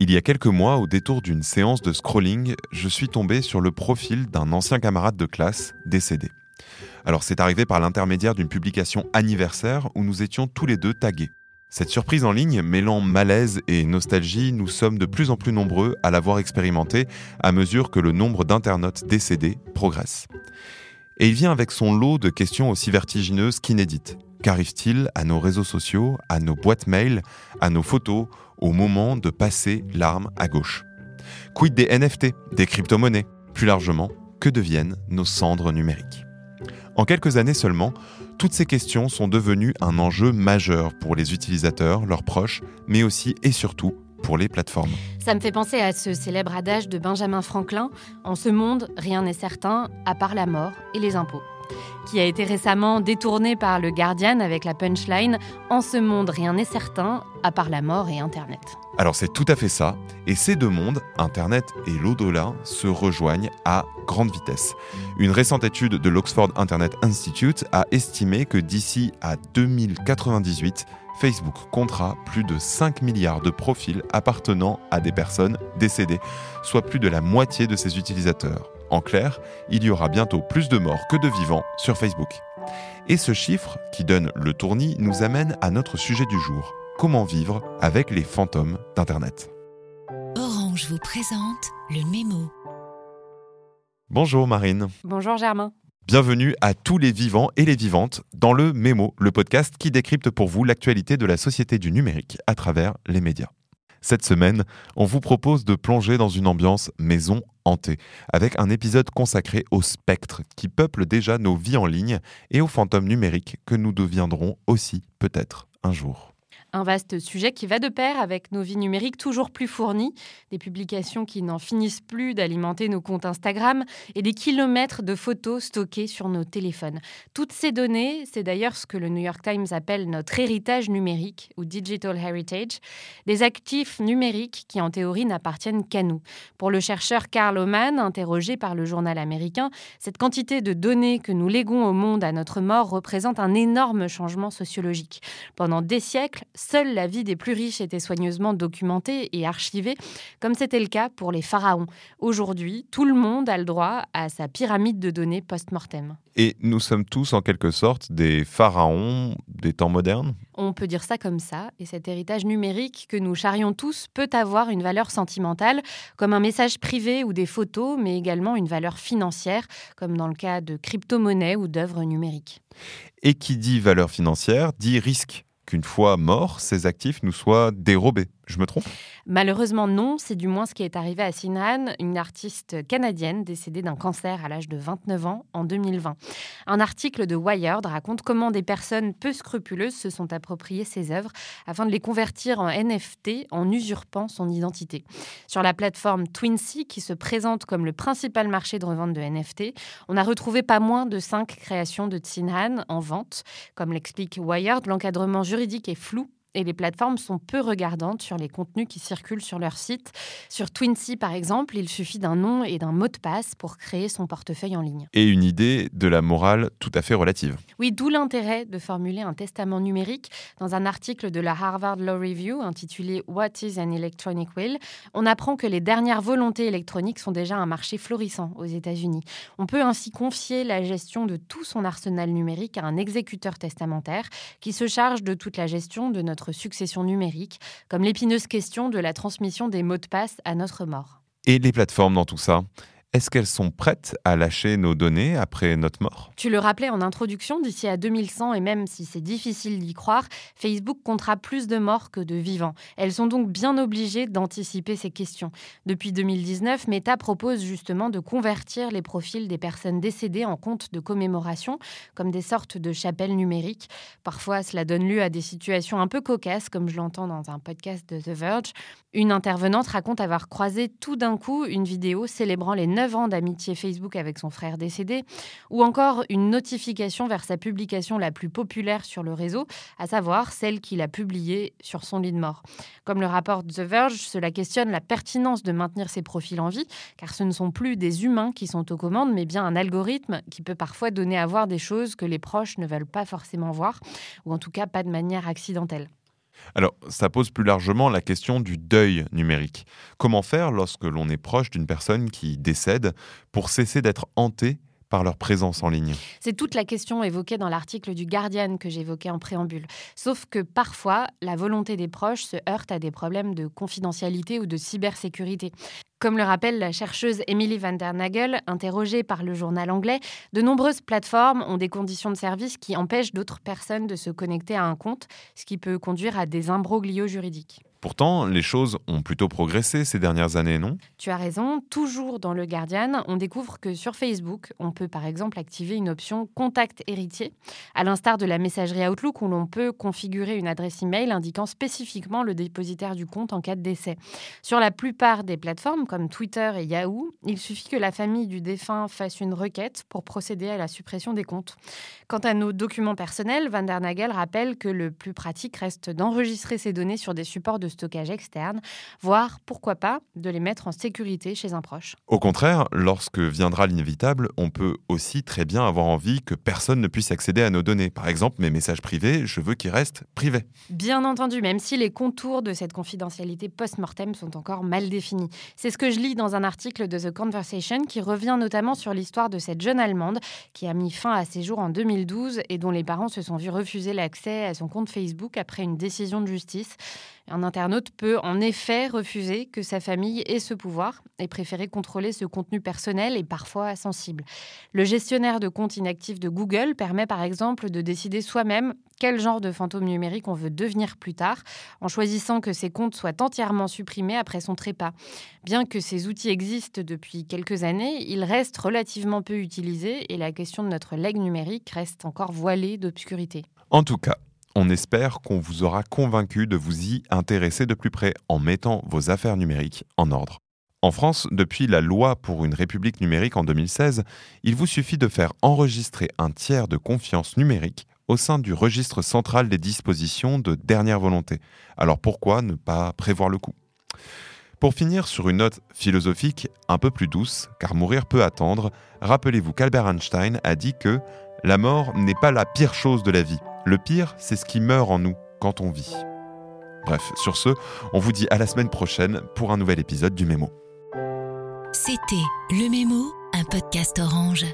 Il y a quelques mois, au détour d'une séance de scrolling, je suis tombé sur le profil d'un ancien camarade de classe décédé. Alors c'est arrivé par l'intermédiaire d'une publication anniversaire où nous étions tous les deux tagués. Cette surprise en ligne, mêlant malaise et nostalgie, nous sommes de plus en plus nombreux à l'avoir expérimenté à mesure que le nombre d'internautes décédés progresse. Et il vient avec son lot de questions aussi vertigineuses qu'inédites. Qu'arrive-t-il à nos réseaux sociaux, à nos boîtes mail, à nos photos, au moment de passer l'arme à gauche? Quid des NFT, des crypto-monnaies? Plus largement, que deviennent nos cendres numériques? En quelques années seulement, toutes ces questions sont devenues un enjeu majeur pour les utilisateurs, leurs proches, mais aussi et surtout pour les plateformes. Ça me fait penser à ce célèbre adage de Benjamin Franklin En ce monde, rien n'est certain à part la mort et les impôts qui a été récemment détourné par le Guardian avec la punchline En ce monde, rien n'est certain, à part la mort et Internet. Alors c'est tout à fait ça, et ces deux mondes, Internet et l'au-delà, se rejoignent à grande vitesse. Une récente étude de l'Oxford Internet Institute a estimé que d'ici à 2098, Facebook comptera plus de 5 milliards de profils appartenant à des personnes décédées, soit plus de la moitié de ses utilisateurs. En clair, il y aura bientôt plus de morts que de vivants sur Facebook. Et ce chiffre, qui donne le tournis, nous amène à notre sujet du jour. Comment vivre avec les fantômes d'Internet? Orange vous présente le mémo. Bonjour Marine. Bonjour Germain. Bienvenue à tous les vivants et les vivantes dans le Mémo, le podcast qui décrypte pour vous l'actualité de la société du numérique à travers les médias. Cette semaine, on vous propose de plonger dans une ambiance maison hantée, avec un épisode consacré aux spectres qui peuplent déjà nos vies en ligne et aux fantômes numériques que nous deviendrons aussi peut-être un jour. Un vaste sujet qui va de pair avec nos vies numériques toujours plus fournies, des publications qui n'en finissent plus d'alimenter nos comptes Instagram et des kilomètres de photos stockées sur nos téléphones. Toutes ces données, c'est d'ailleurs ce que le New York Times appelle notre héritage numérique ou digital heritage, des actifs numériques qui en théorie n'appartiennent qu'à nous. Pour le chercheur Karl Oman, interrogé par le journal américain, cette quantité de données que nous léguons au monde à notre mort représente un énorme changement sociologique. Pendant des siècles, seule la vie des plus riches était soigneusement documentée et archivée, comme c'était le cas pour les pharaons. Aujourd'hui, tout le monde a le droit à sa pyramide de données post-mortem. Et nous sommes tous en quelque sorte des pharaons des temps modernes? On peut dire ça comme ça, et cet héritage numérique que nous charrions tous peut avoir une valeur sentimentale, comme un message privé ou des photos, mais également une valeur financière, comme dans le cas de crypto-monnaies ou d'œuvres numériques. Et qui dit valeur financière dit risque qu'une fois morts, ces actifs nous soient dérobés. Je me trompe? Malheureusement non, c'est du moins ce qui est arrivé à Sinhan, une artiste canadienne décédée d'un cancer à l'âge de 29 ans en 2020. Un article de Wired raconte comment des personnes peu scrupuleuses se sont appropriées ses œuvres afin de les convertir en NFT en usurpant son identité. Sur la plateforme Twinsea, qui se présente comme le principal marché de revente de NFT, on a retrouvé pas moins de cinq créations de Sinhan en vente. Comme l'explique Wired, l'encadrement juridique est flou et les plateformes sont peu regardantes sur les contenus qui circulent sur leur site. Sur Twinsea, par exemple, il suffit d'un nom et d'un mot de passe pour créer son portefeuille en ligne. Et une idée de la morale tout à fait relative. Oui, d'où l'intérêt de formuler un testament numérique. Dans un article de la Harvard Law Review intitulé What is an Electronic Will, on apprend que les dernières volontés électroniques sont déjà un marché florissant aux États-Unis. On peut ainsi confier la gestion de tout son arsenal numérique à un exécuteur testamentaire qui se charge de toute la gestion de notre succession numérique, comme l'épineuse question de la transmission des mots de passe à notre mort. Et les plateformes dans tout ça? Est-ce qu'elles sont prêtes à lâcher nos données après notre mort? Tu le rappelais en introduction, d'ici à 2100, et même si c'est difficile d'y croire, Facebook comptera plus de morts que de vivants. Elles sont donc bien obligées d'anticiper ces questions. Depuis 2019, Meta propose justement de convertir les profils des personnes décédées en comptes de commémoration, comme des sortes de chapelles numériques. Parfois, cela donne lieu à des situations un peu cocasses, comme je l'entends dans un podcast de The Verge. Une intervenante raconte avoir croisé tout d'un coup une vidéo célébrant les 9 ans d'amitié Facebook avec son frère décédé, ou encore une notification vers sa publication la plus populaire sur le réseau, à savoir celle qu'il a publiée sur son lit de mort. Comme le rapporte The Verge, cela questionne la pertinence de maintenir ces profils en vie, car ce ne sont plus des humains qui sont aux commandes, mais bien un algorithme qui peut parfois donner à voir des choses que les proches ne veulent pas forcément voir, ou en tout cas pas de manière accidentelle. Alors, ça pose plus largement la question du deuil numérique. Comment faire lorsque l'on est proche d'une personne qui décède pour cesser d'être hanté par leur présence en ligne C'est toute la question évoquée dans l'article du Guardian que j'évoquais en préambule. Sauf que parfois, la volonté des proches se heurte à des problèmes de confidentialité ou de cybersécurité. Comme le rappelle la chercheuse Emily van der Nagel, interrogée par le journal anglais, de nombreuses plateformes ont des conditions de service qui empêchent d'autres personnes de se connecter à un compte, ce qui peut conduire à des imbroglios juridiques. Pourtant, les choses ont plutôt progressé ces dernières années, non? Tu as raison, toujours dans le Guardian, on découvre que sur Facebook, on peut par exemple activer une option contact héritier, à l'instar de la messagerie Outlook où l'on peut configurer une adresse email indiquant spécifiquement le dépositaire du compte en cas de décès. Sur la plupart des plateformes comme Twitter et Yahoo, il suffit que la famille du défunt fasse une requête pour procéder à la suppression des comptes. Quant à nos documents personnels, Van der Nagel rappelle que le plus pratique reste d'enregistrer ces données sur des supports de stockage externe, voire, pourquoi pas, de les mettre en sécurité chez un proche. Au contraire, lorsque viendra l'inévitable, on peut aussi très bien avoir envie que personne ne puisse accéder à nos données. Par exemple, mes messages privés, je veux qu'ils restent privés. Bien entendu, même si les contours de cette confidentialité post-mortem sont encore mal définis. C'est ce que je lis dans un article de The Conversation qui revient notamment sur l'histoire de cette jeune Allemande qui a mis fin à ses jours en 2012 et dont les parents se sont vus refuser l'accès à son compte Facebook après une décision de justice. Un internaute peut en effet refuser que sa famille ait ce pouvoir et préférer contrôler ce contenu personnel et parfois sensible. Le gestionnaire de compte inactif de Google permet par exemple de décider soi-même quel genre de fantôme numérique on veut devenir plus tard, en choisissant que ces comptes soient entièrement supprimés après son trépas. Bien que ces outils existent depuis quelques années, ils restent relativement peu utilisés et la question de notre legs numérique reste encore voilée d'obscurité. En tout cas, on espère qu'on vous aura convaincu de vous y intéresser de plus près en mettant vos affaires numériques en ordre. En France, depuis la loi pour une république numérique en 2016, il vous suffit de faire enregistrer un tiers de confiance numérique au sein du registre central des dispositions de dernière volonté. Alors pourquoi ne pas prévoir le coup? Pour finir sur une note philosophique un peu plus douce, car mourir peut attendre, rappelez-vous qu'Albert Einstein a dit que la mort n'est pas la pire chose de la vie. Le pire, c'est ce qui meurt en nous quand on vit. Bref, sur ce, on vous dit à la semaine prochaine pour un nouvel épisode du Mémo. C'était Le Mémo, un podcast orange.